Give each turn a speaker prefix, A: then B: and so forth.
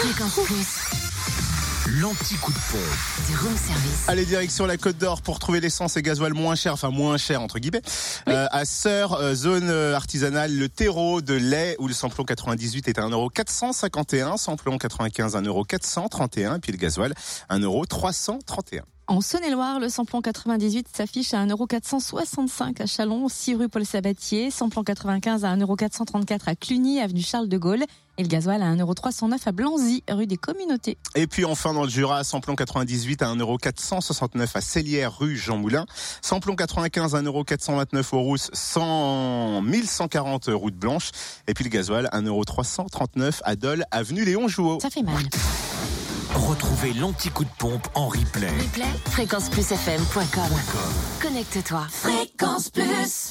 A: Fréquence Plus.
B: L'anti-coup de pompe.
A: Du room service.
C: Allez, direction la Côte d'Or pour trouver l'essence et gasoil moins cher, enfin moins cher entre guillemets. Euh, à Sœur, euh, zone euh, artisanale, le terreau de lait où le samplon 98 est à 1,451€, samplon 95 1,431€ et puis le gasoil 1,331€.
D: En Saône-et-Loire, le samplon 98 s'affiche à 1,465€ à Chalon, 6 rue Paul Sabatier, samplon 95 à 1,434€ à Cluny, avenue Charles de Gaulle, et le gasoil à 1,309€ à Blanzy, rue des Communautés.
C: Et puis enfin dans le Jura, samplon 98 à 1,469€ à Célière, rue Jean Moulin. Samplon 95 à 1,429€ au Rousse, 100, 1140 route Blanche. Et puis le gasoil 1,339€ à Dole, avenue Léon Jouot.
D: Ça fait mal.
B: Retrouvez l'anti-coup de pompe en replay.
A: Replay, fréquenceplusfm.com. Connecte-toi. Fréquence Plus.